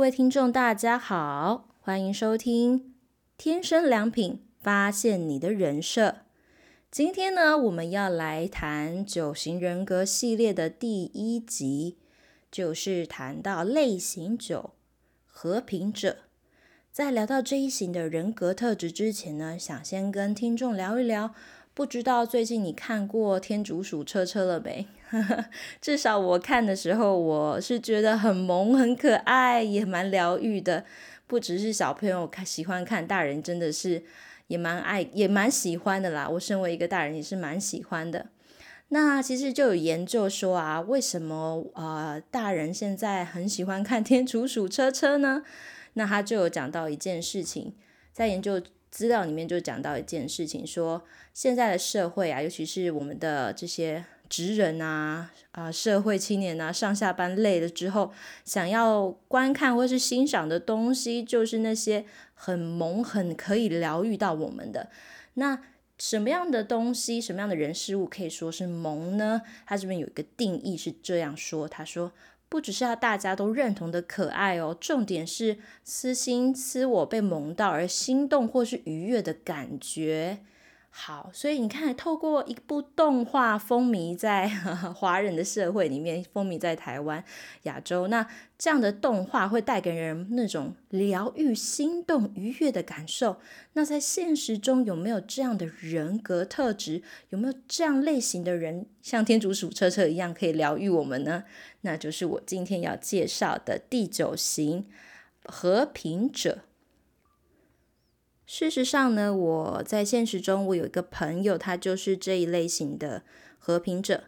各位听众，大家好，欢迎收听《天生良品，发现你的人设》。今天呢，我们要来谈九型人格系列的第一集，就是谈到类型九和平者。在聊到这一型的人格特质之前呢，想先跟听众聊一聊。不知道最近你看过《天竺鼠车车》了没？至少我看的时候，我是觉得很萌、很可爱，也蛮疗愈的。不只是小朋友看喜欢看，大人真的是也蛮爱、也蛮喜欢的啦。我身为一个大人，也是蛮喜欢的。那其实就有研究说啊，为什么呃大人现在很喜欢看《天竺鼠车车》呢？那他就有讲到一件事情，在研究。资料里面就讲到一件事情，说现在的社会啊，尤其是我们的这些职人啊、啊社会青年啊，上下班累了之后，想要观看或是欣赏的东西，就是那些很萌、很可以疗愈到我们的。那什么样的东西、什么样的人事物可以说是萌呢？他这边有一个定义是这样说，他说。不只是要大家都认同的可爱哦，重点是私心私我被萌到而心动或是愉悦的感觉。好，所以你看，透过一部动画风靡在 华人的社会里面，风靡在台湾、亚洲，那这样的动画会带给人那种疗愈、心动、愉悦的感受。那在现实中有没有这样的人格特质？有没有这样类型的人，像天竺鼠车车一样可以疗愈我们呢？那就是我今天要介绍的第九型和平者。事实上呢，我在现实中，我有一个朋友，他就是这一类型的和平者。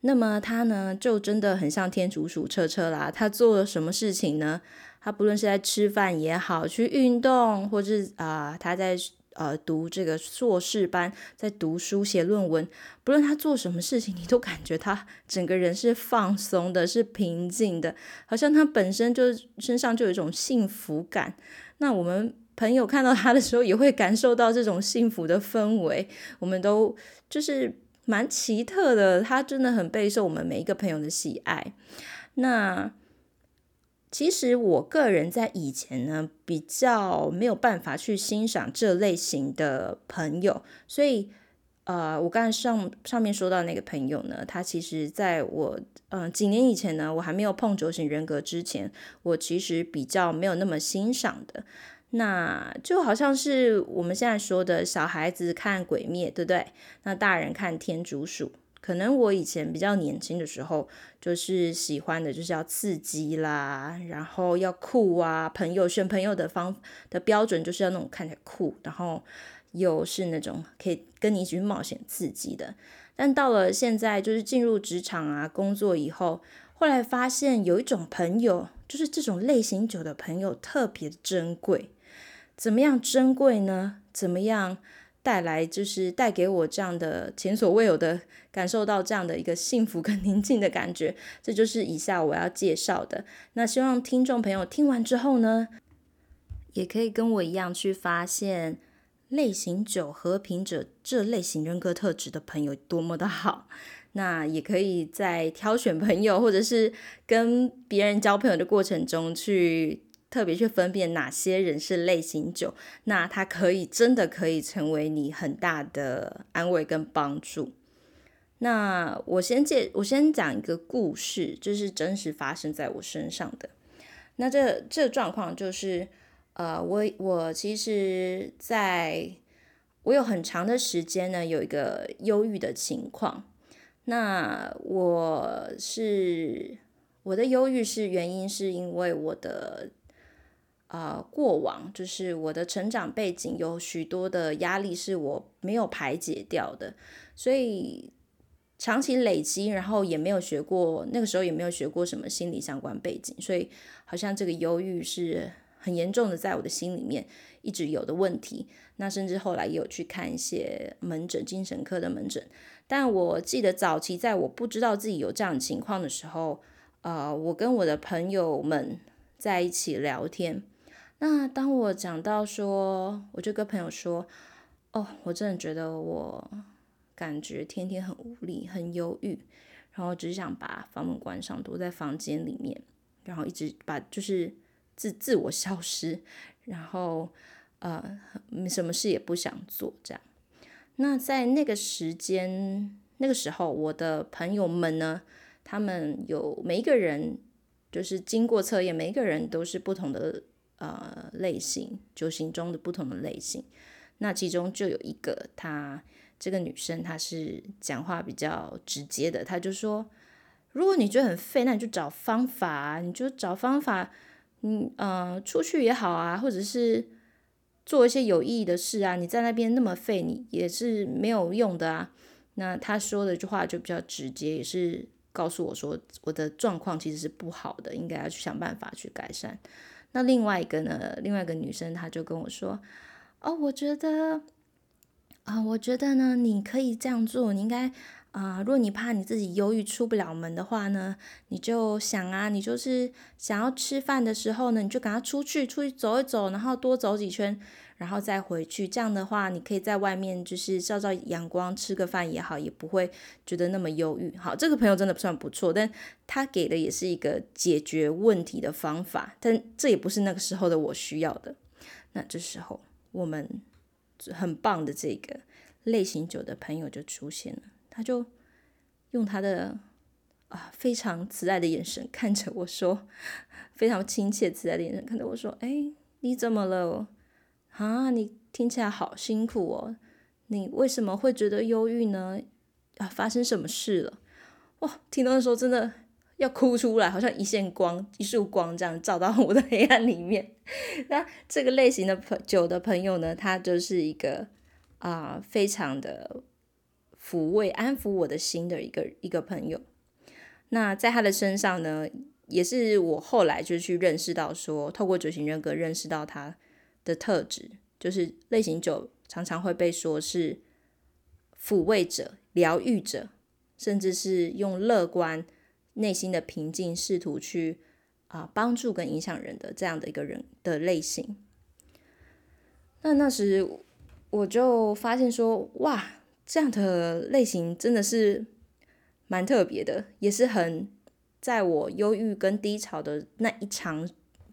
那么他呢，就真的很像天竺鼠车车啦。他做了什么事情呢？他不论是在吃饭也好，去运动，或是啊、他在呃读这个硕士班，在读书写论文，不论他做什么事情，你都感觉他整个人是放松的，是平静的，好像他本身就身上就有一种幸福感。那我们。朋友看到他的时候，也会感受到这种幸福的氛围。我们都就是蛮奇特的，他真的很备受我们每一个朋友的喜爱。那其实我个人在以前呢，比较没有办法去欣赏这类型的朋友，所以呃，我刚才上上面说到那个朋友呢，他其实在我嗯、几年以前呢，我还没有碰九型人格之前，我其实比较没有那么欣赏的。那就好像是我们现在说的小孩子看鬼灭，对不对？那大人看天竺鼠，可能我以前比较年轻的时候，就是喜欢的就是要刺激啦，然后要酷啊，朋友选朋友的方的标准就是要那种看起来酷，然后又是那种可以跟你一起去冒险刺激的。但到了现在，就是进入职场啊，工作以后，后来发现有一种朋友，就是这种类型酒的朋友特别珍贵。怎么样珍贵呢？怎么样带来就是带给我这样的前所未有的感受到这样的一个幸福跟宁静的感觉？这就是以下我要介绍的。那希望听众朋友听完之后呢，也可以跟我一样去发现类型九和平者这类型人格特质的朋友多么的好。那也可以在挑选朋友或者是跟别人交朋友的过程中去。特别去分辨哪些人是类型九，那他可以真的可以成为你很大的安慰跟帮助。那我先介，我先讲一个故事，就是真实发生在我身上的。那这这状况就是，呃，我我其实在我有很长的时间呢，有一个忧郁的情况。那我是我的忧郁是原因是因为我的。啊、过往就是我的成长背景有许多的压力是我没有排解掉的，所以长期累积，然后也没有学过，那个时候也没有学过什么心理相关背景，所以好像这个忧郁是很严重的，在我的心里面一直有的问题。那甚至后来也有去看一些门诊，精神科的门诊。但我记得早期在我不知道自己有这样情况的时候，呃，我跟我的朋友们在一起聊天。那当我讲到说，我就跟朋友说，哦，我真的觉得我感觉天天很无力、很忧郁，然后只想把房门关上，躲在房间里面，然后一直把就是自自我消失，然后呃，什么事也不想做这样。那在那个时间，那个时候，我的朋友们呢，他们有每一个人，就是经过测验，每一个人都是不同的呃类型，九型中的不同的类型。那其中就有一个，她这个女生，她是讲话比较直接的，她就说：如果你觉得很废，那你就找方法，你就找方法，嗯呃，出去也好啊，或者是做一些有意义的事啊。你在那边那么废，你也是没有用的啊。那她说的这句话就比较直接，也是告诉我说，我的状况其实是不好的，应该要去想办法去改善。那另外一个呢，另外一个女生，她就跟我说。哦，我觉得，啊、我觉得呢，你可以这样做。你应该，啊、如果你怕你自己忧郁出不了门的话呢，你就想啊，你就是想要吃饭的时候呢，你就赶快出去，出去走一走，然后多走几圈，然后再回去。这样的话，你可以在外面就是照照阳光，吃个饭也好，也不会觉得那么忧郁。好，这个朋友真的算不错，但他给的也是一个解决问题的方法，但这也不是那个时候的我需要的。那这时候。我们很棒的这个类型九的朋友就出现了，他就用他的啊非常慈爱的眼神看着我说，非常亲切慈爱的眼神看着我说：“哎，你怎么了？啊，你听起来好辛苦哦，你为什么会觉得忧郁呢？啊，发生什么事了？哇，听到的时候真的。”要哭出来，好像一线光、一束光这样照到我的黑暗里面。那这个类型的朋酒的朋友呢，他就是一个啊、非常的抚慰、安抚我的心的一个一个朋友。那在他的身上呢，也是我后来就去认识到说，透过九型人格认识到他的特质，就是类型九常常会被说是抚慰者、疗愈者，甚至是用乐观。内心的平静，试图去啊、帮助跟影响人的这样的一个人的类型。那那时我就发现说，哇，这样的类型真的是蛮特别的，也是很在我忧郁跟低潮的那一长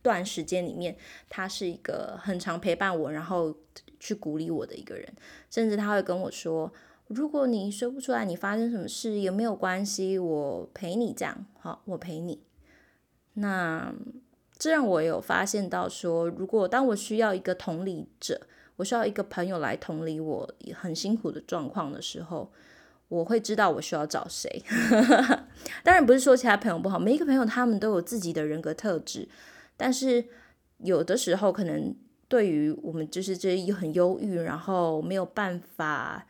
段时间里面，他是一个很常陪伴我，然后去鼓励我的一个人，甚至他会跟我说。如果你说不出来，你发生什么事也没有关系，我陪你这样，好，我陪你。那这让我有发现到说，如果当我需要一个同理者，我需要一个朋友来同理我很辛苦的状况的时候，我会知道我需要找谁。当然不是说其他朋友不好，每一个朋友他们都有自己的人格特质，但是有的时候可能对于我们就是这一很忧郁，然后没有办法。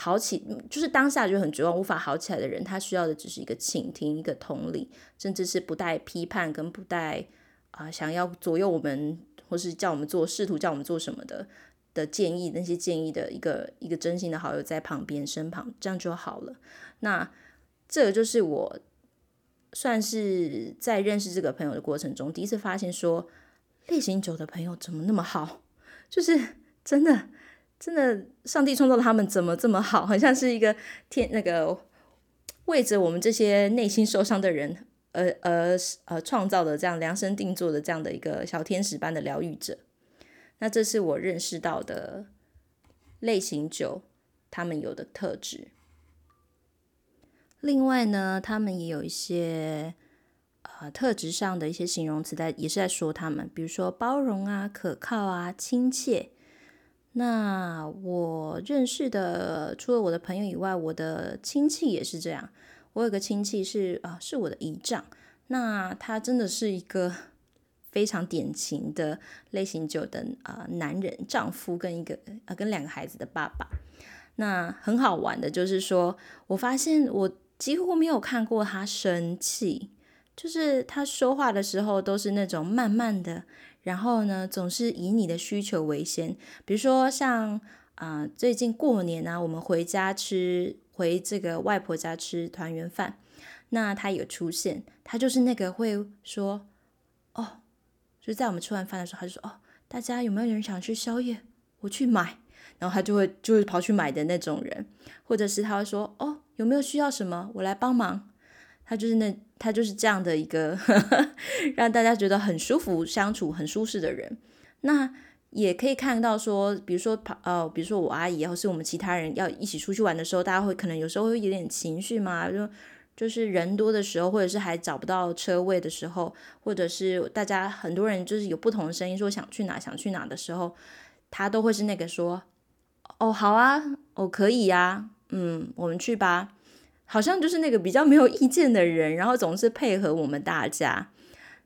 好起就是当下就很绝望，无法好起来的人，他需要的只是一个倾听，一个同理，甚至是不带批判跟不带啊、想要左右我们，或是叫我们做，试图叫我们做什么的的建议，那些建议的一个一个真心的好友在旁边身旁，这样就好了。那这个就是我算是在认识这个朋友的过程中，第一次发现说，类型九的朋友怎么那么好，就是真的。真的，上帝创造他们怎么这么好？好像是一个天那个为着我们这些内心受伤的人而而呃创造的这样量身定做的这样的一个小天使般的疗愈者。那这是我认识到的类型九他们有的特质。另外呢，他们也有一些呃特质上的一些形容词在，也是在说他们，比如说包容啊、可靠啊、亲切。那我认识的，除了我的朋友以外，我的亲戚也是这样。我有个亲戚是啊，是我的姨丈。那他真的是一个 非常典型的类型九的啊男人，丈夫跟一个啊跟两个孩子的爸爸。那很好玩的就是说，我发现我几乎没有看过他生气，就是他说话的时候都是那种慢慢的。然后呢，总是以你的需求为先。比如说像啊、最近过年啊，我们回家吃，回这个外婆家吃团圆饭，那他有出现，他就是那个会说，哦，就在我们吃完饭的时候，他就说，哦，大家有没有人想吃宵夜？我去买，然后他就会就会跑去买的那种人，或者是他会说，哦，有没有需要什么？我来帮忙。他就是那他就是这样的一个 让大家觉得很舒服相处、很舒适的人。那也可以看到说，比如说跑呃，比如说我阿姨，或是我们其他人要一起出去玩的时候，大家会可能有时候会有点情绪嘛，就就是人多的时候，或者是还找不到车位的时候，或者是大家很多人就是有不同的声音说想去哪想去哪的时候，他都会是那个说。哦，好啊，哦，可以呀，嗯，我们去吧。好像就是那个比较没有意见的人，然后总是配合我们大家。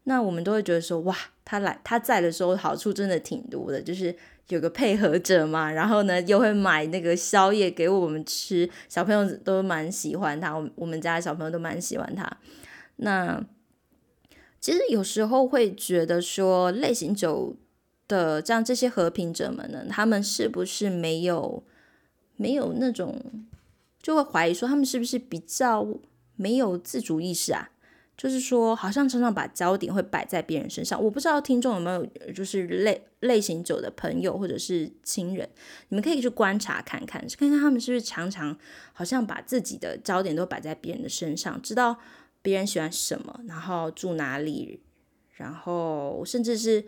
那我们都会觉得说，哇，他来他在的时候好处真的挺多的，就是有个配合者嘛。然后呢，又会买那个宵夜给我们吃，小朋友都蛮喜欢他，我我们家的小朋友都蛮喜欢他。那其实有时候会觉得说，类型酒。的这样，这些和平者们呢，他们是不是没有没有那种，就会怀疑说他们是不是比较没有自主意识啊？就是说，好像常常把焦点会摆在别人身上。我不知道听众有没有就是类类型酒的朋友或者是亲人，你们可以去观察看看，看看他们是不是常常好像把自己的焦点都摆在别人的身上，知道别人喜欢什么，然后住哪里，然后甚至是。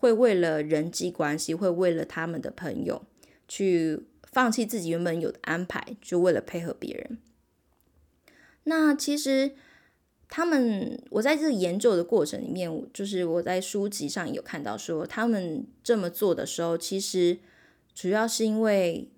会为了人际关系，会为了他们的朋友，去放弃自己原本有的安排，就为了配合别人。那其实他们，我在这个研究的过程里面，就是我在书籍上有看到说，他们这么做的时候，其实主要是因为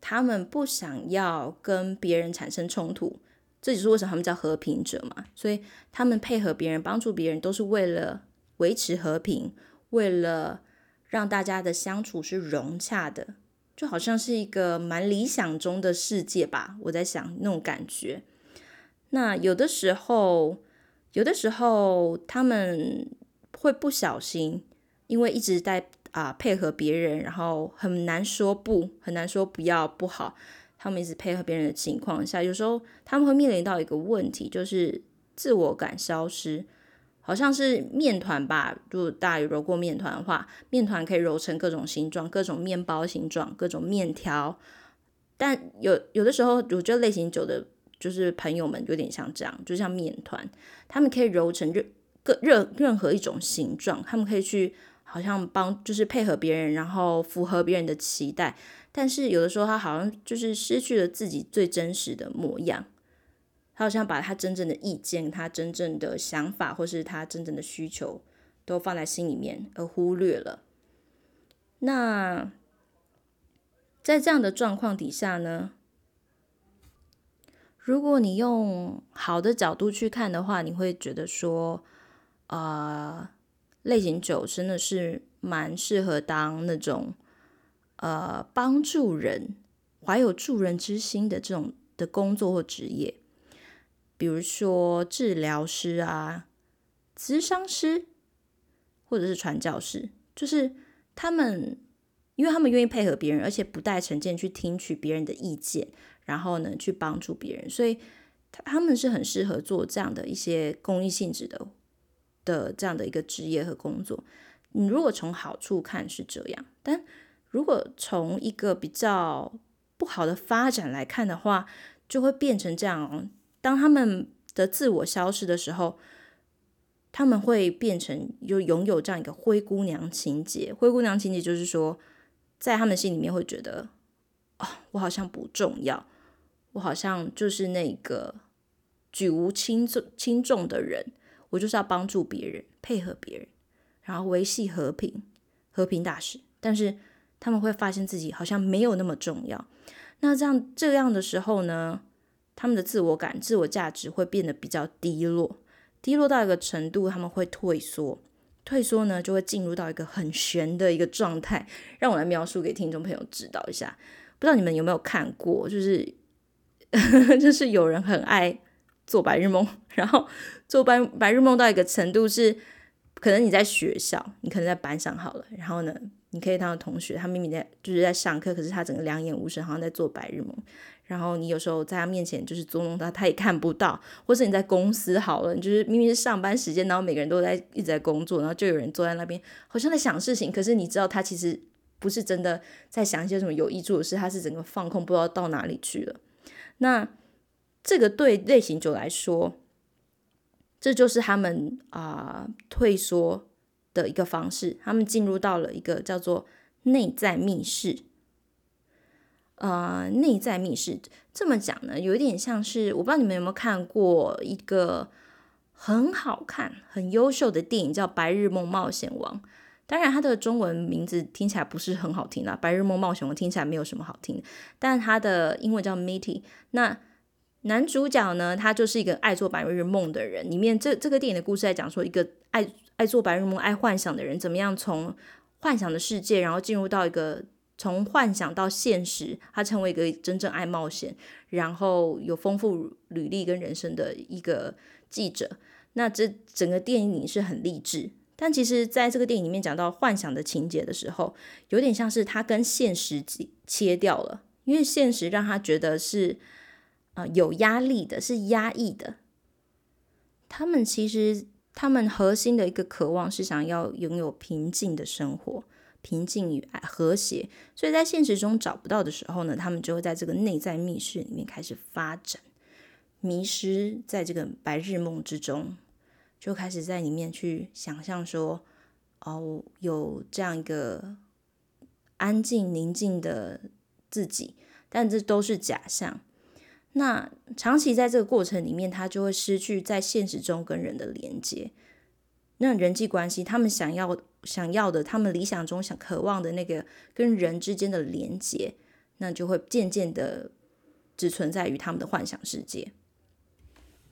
他们不想要跟别人产生冲突，这就是为什么他们叫和平者嘛。所以他们配合别人、帮助别人，都是为了维持和平。为了让大家的相处是融洽的，就好像是一个蛮理想中的世界吧。我在想那种感觉。那有的时候，有的时候他们会不小心，因为一直在啊配合别人，然后很难说不，很难说不要不好。他们一直配合别人的情况下，有时候他们会面临到一个问题，就是自我感消失。好像是面团吧，如果大家揉过面团的话，面团可以揉成各种形状，各种面包形状，各种面条。但有有的时候，我觉得类型酒的，就是朋友们有点像这样，就像面团，他们可以揉成任各任任何一种形状，他们可以去好像帮，就是配合别人，然后符合别人的期待。但是有的时候，他好像就是失去了自己最真实的模样。他好像把他真正的意见、他真正的想法，或是他真正的需求，都放在心里面，而忽略了。那在这样的状况底下呢，如果你用好的角度去看的话，你会觉得说，呃，类型酒真的是蛮适合当那种呃帮助人、怀有助人之心的这种的工作或职业。比如说治疗师啊、咨商师，或者是传教士，就是他们，因为他们愿意配合别人，而且不带成见去听取别人的意见，然后呢去帮助别人，所以他他们是很适合做这样的一些公益性质的的这样的一个职业和工作。你如果从好处看是这样，但如果从一个比较不好的发展来看的话，就会变成这样。当他们的自我消失的时候，他们会变成就拥有这样一个灰姑娘情节。灰姑娘情节就是说，在他们心里面会觉得，哦，我好像不重要，我好像就是那个举无轻重轻重的人，我就是要帮助别人，配合别人，然后维系和平，和平大使。但是他们会发现自己好像没有那么重要。那这样这样的时候呢？他们的自我感、自我价值会变得比较低落，低落到一个程度，他们会退缩。退缩呢，就会进入到一个很悬的一个状态。让我来描述给听众朋友知道一下。不知道你们有没有看过，就是 就是有人很爱做白日梦，然后做白白日梦到一个程度是，可能你在学校，你可能在班上好了，然后呢，你可以当同学，他明明在就是在上课，可是他整个两眼无神，好像在做白日梦。然后你有时候在他面前就是捉弄他，他也看不到。或是你在公司好了，你就是明明是上班时间，然后每个人都在一直在工作，然后就有人坐在那边，好像在想事情。可是你知道他其实不是真的在想一些什么有益处的事，他是整个放空，不知道到哪里去了。那这个对类型酒来说，这就是他们啊、退缩的一个方式。他们进入到了一个叫做内在密室。呃，内在密室这么讲呢，有一点像是我不知道你们有没有看过一个很好看、很优秀的电影，叫《白日梦冒险王》。当然，它的中文名字听起来不是很好听啦，《白日梦冒险王》听起来没有什么好听。但它的英文叫 Mitty。那男主角呢，他就是一个爱做白日梦的人。里面这这个电影的故事在讲说，一个爱爱做白日梦、爱幻想的人，怎么样从幻想的世界，然后进入到一个从幻想到现实，他成为一个真正爱冒险，然后有丰富履历跟人生的一个记者。那这整个电影是很励志。但其实，在这个电影里面讲到幻想的情节的时候，有点像是他跟现实切掉了，因为现实让他觉得是啊、有压力的，是压抑的。他们其实他们核心的一个渴望是想要拥有平静的生活，平静与和谐。所以在现实中找不到的时候呢，他们就会在这个内在密室里面开始发展，迷失在这个白日梦之中。就开始在里面去想象说，哦，有这样一个安静宁静的自己，但这都是假象。那长期在这个过程里面，他就会失去在现实中跟人的连接。那人际关系，他们想要想要的，他们理想中想渴望的那个跟人之间的连接，那就会渐渐的只存在于他们的幻想世界。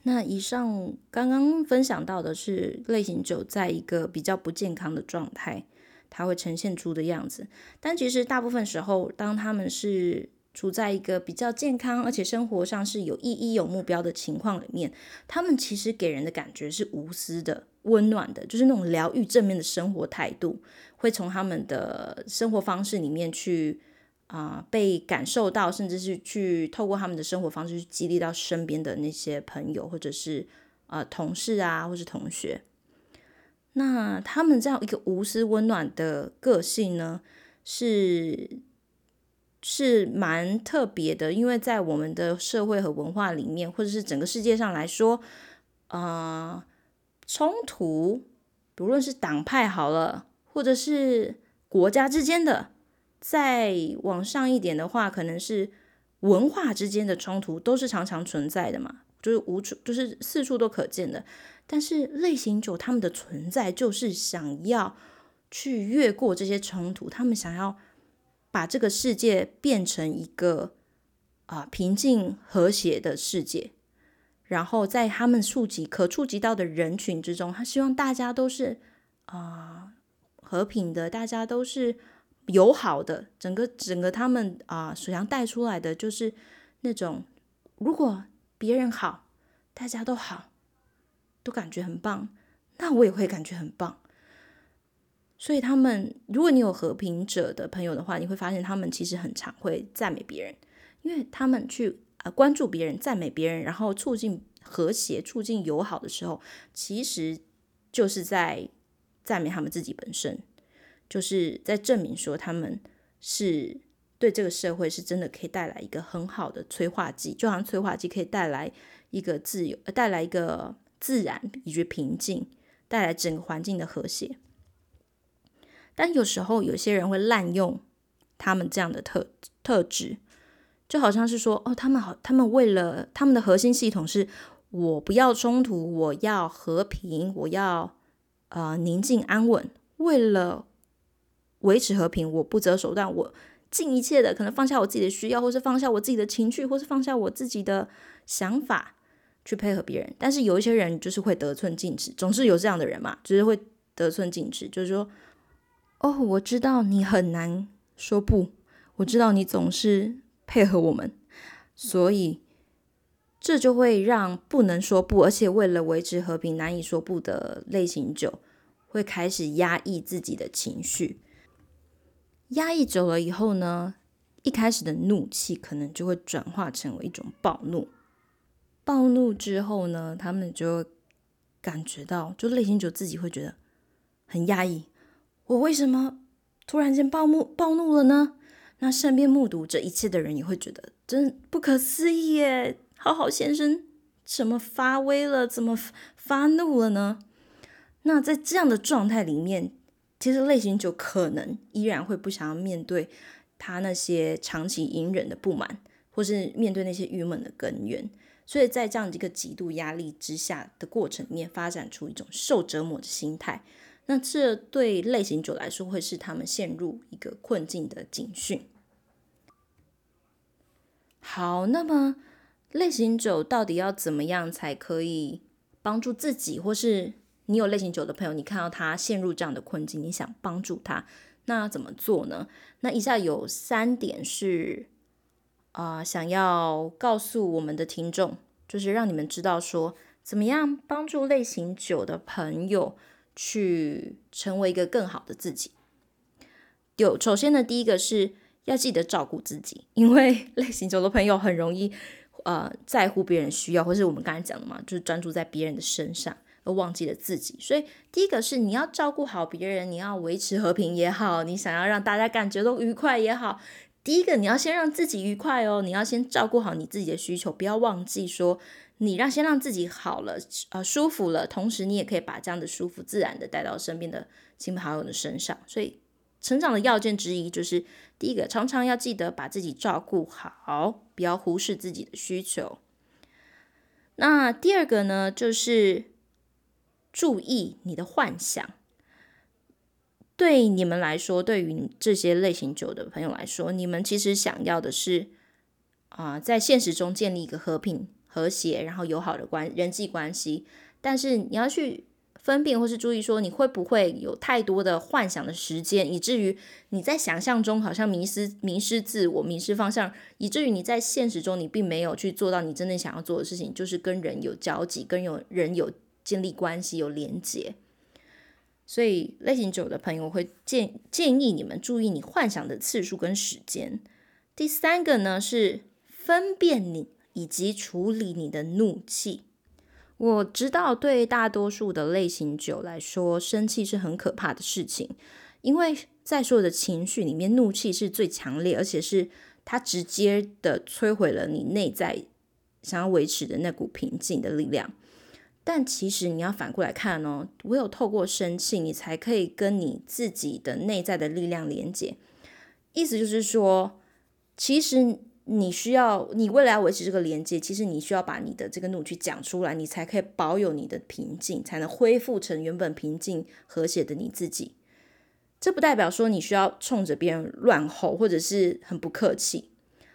那以上刚刚分享到的是类型九在一个比较不健康的状态，它会呈现出的样子。但其实大部分时候，当他们是处在一个比较健康，而且生活上是有意义、有目标的情况里面，他们其实给人的感觉是无私的、温暖的，就是那种疗愈、正面的生活态度，会从他们的生活方式里面去。啊、被感受到，甚至是去透过他们的生活方式去激励到身边的那些朋友，或者是呃同事啊，或是同学。那他们这样一个无私温暖的个性呢，是是蛮特别的，因为在我们的社会和文化里面，或者是整个世界上来说，呃，冲突，不论是党派好了，或者是国家之间的。再往上一点的话，可能是文化之间的冲突都是常常存在的嘛，就是无处，就是四处都可见的。但是类型九他们的存在就是想要去越过这些冲突，他们想要把这个世界变成一个啊、平静和谐的世界，然后在他们触及可触及到的人群之中，他希望大家都是啊、和平的，大家都是。友好的，整个整个他们啊，所想带出来的就是那种，如果别人好，大家都好，都感觉很棒，那我也会感觉很棒。所以他们，如果你有和平者的朋友的话，你会发现他们其实很常会赞美别人，因为他们去啊关注别人、赞美别人，然后促进和谐、促进友好的时候，其实就是在赞美他们自己本身。就是在证明说他们是对这个社会是真的可以带来一个很好的催化剂，就好像催化剂可以带来一个自由，呃带来一个自然以及平静，带来整个环境的和谐。但有时候有些人会滥用他们这样的特特质，就好像是说哦，他们好，他们为了他们的核心系统是我不要冲突，我要和平，我要呃宁静安稳，为了。维持和平，我不择手段，我尽一切的可能放下我自己的需要，或是放下我自己的情绪，或是放下我自己的想法去配合别人。但是有一些人就是会得寸进尺，总是有这样的人嘛，就是会得寸进尺，就是说，哦，我知道你很难说不，我知道你总是配合我们，所以这就会让不能说不，而且为了维持和平难以说不的类型九，会开始压抑自己的情绪。压抑久了以后呢，一开始的怒气可能就会转化成为一种暴怒。暴怒之后呢，他们就感觉到，就类型九自己会觉得很压抑。我为什么突然间暴怒暴怒了呢？那身边目睹这一切的人也会觉得真不可思议耶！好好先生怎么发威了？怎么发怒了呢？那在这样的状态里面，其实类型九可能依然会不想要面对他那些长期隐忍的不满，或是面对那些郁闷的根源。所以在这样一个极度压力之下的过程里面，发展出一种受折磨的心态。那这对类型九来说，会是他们陷入一个困境的警讯。好，那么类型九到底要怎么样才可以帮助自己，或是你有类型九的朋友，你看到他陷入这样的困境，你想帮助他，那要怎么做呢？那以下有三点是啊、想要告诉我们的听众，就是让你们知道说，怎么样帮助类型九的朋友去成为一个更好的自己。有，首先呢，第一个是。要记得照顾自己，因为类型九的朋友很容易，呃，在乎别人需要，或是我们刚才讲的嘛，就是专注在别人的身上，而忘记了自己。所以，第一个是你要照顾好别人，你要维持和平也好，你想要让大家感觉都愉快也好，第一个你要先让自己愉快哦，你要先照顾好你自己的需求，不要忘记说，你让先让自己好了，呃，舒服了，同时你也可以把这样的舒服自然的带到身边的亲朋好友的身上，所以。成长的要件之一就是，第一个，常常要记得把自己照顾好，不要忽视自己的需求。那第二个呢，就是注意你的幻想。对你们来说，对于这些类型酒的朋友来说，你们其实想要的是啊、在现实中建立一个和平、和谐，然后友好的关人际关系。但是你要去。分辨或是注意说，你会不会有太多的幻想的时间，以至于你在想象中好像迷失、迷失自我、迷失方向，以至于你在现实中你并没有去做到你真正想要做的事情，就是跟人有交集，跟有人有建立关系、有连接。所以类型九的朋友会建建议你们注意你幻想的次数跟时间。第三个呢，是分辨你以及处理你的怒气。我知道，对大多数的类型九来说，生气是很可怕的事情，因为在所有的情绪里面，怒气是最强烈，而且是它直接的摧毁了你内在想要维持的那股平静的力量。但其实你要反过来看哦，唯有透过生气，你才可以跟你自己的内在的力量连接。意思就是说，其实。你需要，你为了要维持这个连接，其实你需要把你的这个怒气讲出来，你才可以保有你的平静，才能恢复成原本平静和谐的你自己。这不代表说你需要冲着别人乱吼，或者是很不客气，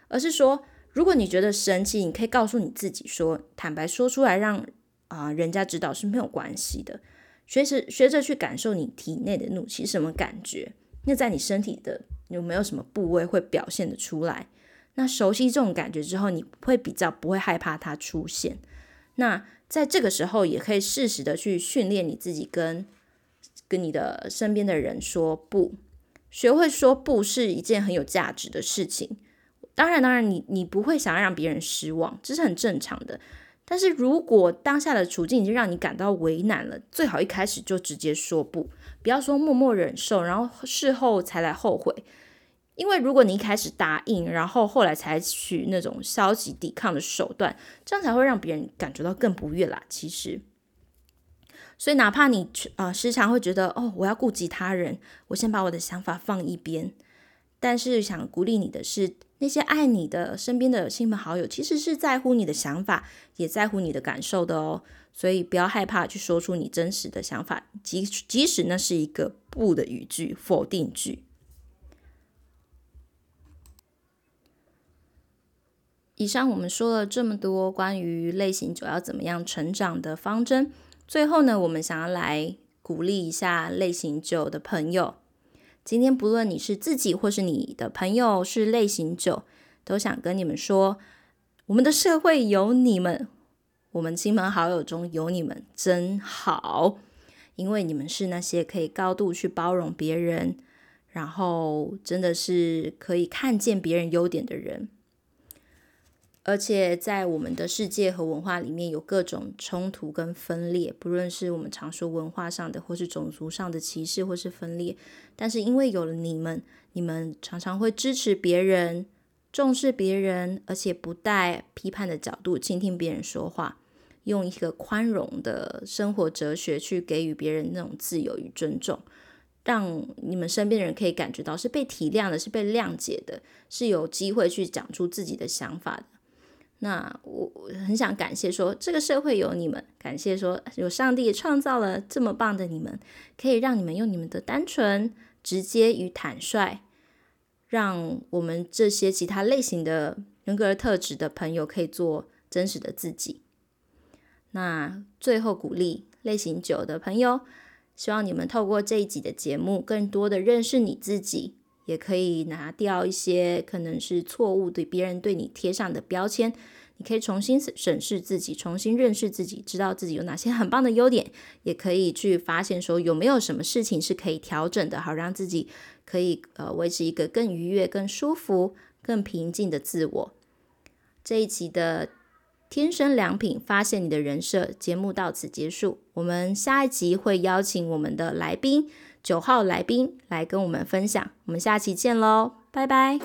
而是说，如果你觉得生气，你可以告诉你自己说，坦白说出来让，啊人家知道是没有关系的。学着学着去感受你体内的怒气什么感觉，那在你身体的有没有什么部位会表现得出来？那熟悉这种感觉之后，你会比较不会害怕它出现。那在这个时候，也可以适时的去训练你自己跟，跟你的身边的人说不。学会说不是一件很有价值的事情。当然，当然你，你你不会想要让别人失望，这是很正常的。但是如果当下的处境已经让你感到为难了，最好一开始就直接说不，不要说默默忍受，然后事后才来后悔。因为如果你一开始答应，然后后来采取那种消极抵抗的手段，这样才会让别人感觉到更不悦啦。其实，所以哪怕你啊、呃、时常会觉得哦，我要顾及他人，我先把我的想法放一边，但是想鼓励你的是，那些爱你的身边的亲朋好友，其实是在乎你的想法，也在乎你的感受的哦。所以不要害怕去说出你真实的想法，即即使那是一个不的语句、否定句。以上我们说了这么多关于类型九要怎么样成长的方针，最后呢，我们想要来鼓励一下类型九的朋友。今天不论你是自己或是你的朋友是类型九，都想跟你们说，我们的社会有你们，我们亲朋好友中有你们真好，因为你们是那些可以高度去包容别人，然后真的是可以看见别人优点的人。而且在我们的世界和文化里面有各种冲突跟分裂，不论是我们常说文化上的，或是种族上的歧视，或是分裂。但是因为有了你们，你们常常会支持别人，重视别人，而且不带批判的角度倾听别人说话。用一个宽容的生活哲学去给予别人那种自由与尊重，让你们身边的人可以感觉到是被体谅的，是被谅解的，是有机会去讲出自己的想法的。那我很想感谢说，这个社会有你们，感谢说有上帝创造了这么棒的你们，可以让你们用你们的单纯、直接与坦率，让我们这些其他类型的人格特质的朋友可以做真实的自己。那最后鼓励类型九的朋友，希望你们透过这一集的节目，更多的认识你自己，也可以拿掉一些可能是错误对别人对你贴上的标签。你可以重新审视自己，重新认识自己，知道自己有哪些很棒的优点，也可以去发现说有没有什么事情是可以调整的，好让自己可以呃维持一个更愉悦、更舒服、更平静的自我。这一集的。天生良品，发现你的人设。节目到此结束，我们下一集会邀请我们的来宾，九号来宾来跟我们分享。我们下期见喽，拜拜。